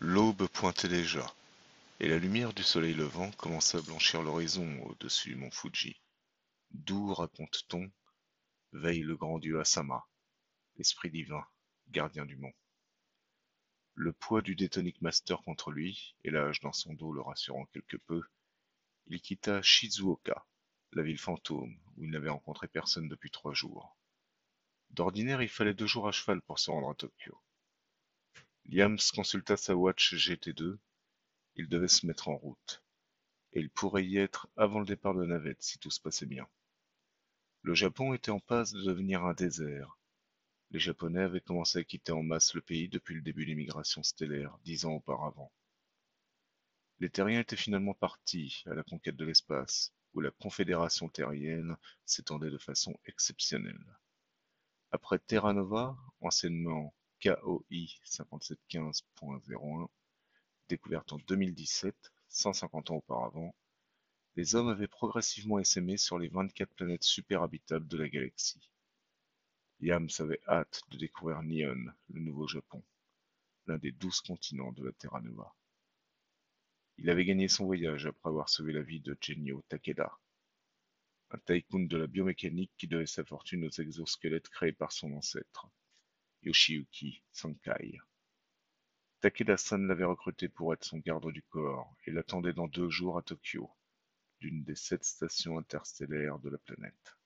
L'aube pointait déjà, et la lumière du soleil levant commençait à blanchir l'horizon au-dessus du mont Fuji. D'où, raconte-t-on, veille le grand dieu Asama, l'esprit divin, gardien du mont. Le poids du Détonic Master contre lui, et l'âge dans son dos le rassurant quelque peu, il quitta Shizuoka, la ville fantôme, où il n'avait rencontré personne depuis trois jours. D'ordinaire, il fallait deux jours à cheval pour se rendre à Tokyo. Liams consulta sa watch GT2, il devait se mettre en route, et il pourrait y être avant le départ de la navette si tout se passait bien. Le Japon était en passe de devenir un désert. Les Japonais avaient commencé à quitter en masse le pays depuis le début de l'émigration stellaire, dix ans auparavant. Les terriens étaient finalement partis à la conquête de l'espace, où la confédération terrienne s'étendait de façon exceptionnelle. Après Terra Nova, anciennement KOI 5715.01, découverte en 2017, 150 ans auparavant, les hommes avaient progressivement essaimé sur les 24 planètes super-habitables de la galaxie. Yams avait hâte de découvrir Nihon, le nouveau Japon, l'un des douze continents de la Terra Nova. Il avait gagné son voyage après avoir sauvé la vie de Genyo Takeda, un tycoon de la biomécanique qui devait sa fortune aux exosquelettes créés par son ancêtre, Yoshiyuki Sankai. Takeda-san l'avait recruté pour être son garde du corps et l'attendait dans deux jours à Tokyo, l'une des sept stations interstellaires de la planète.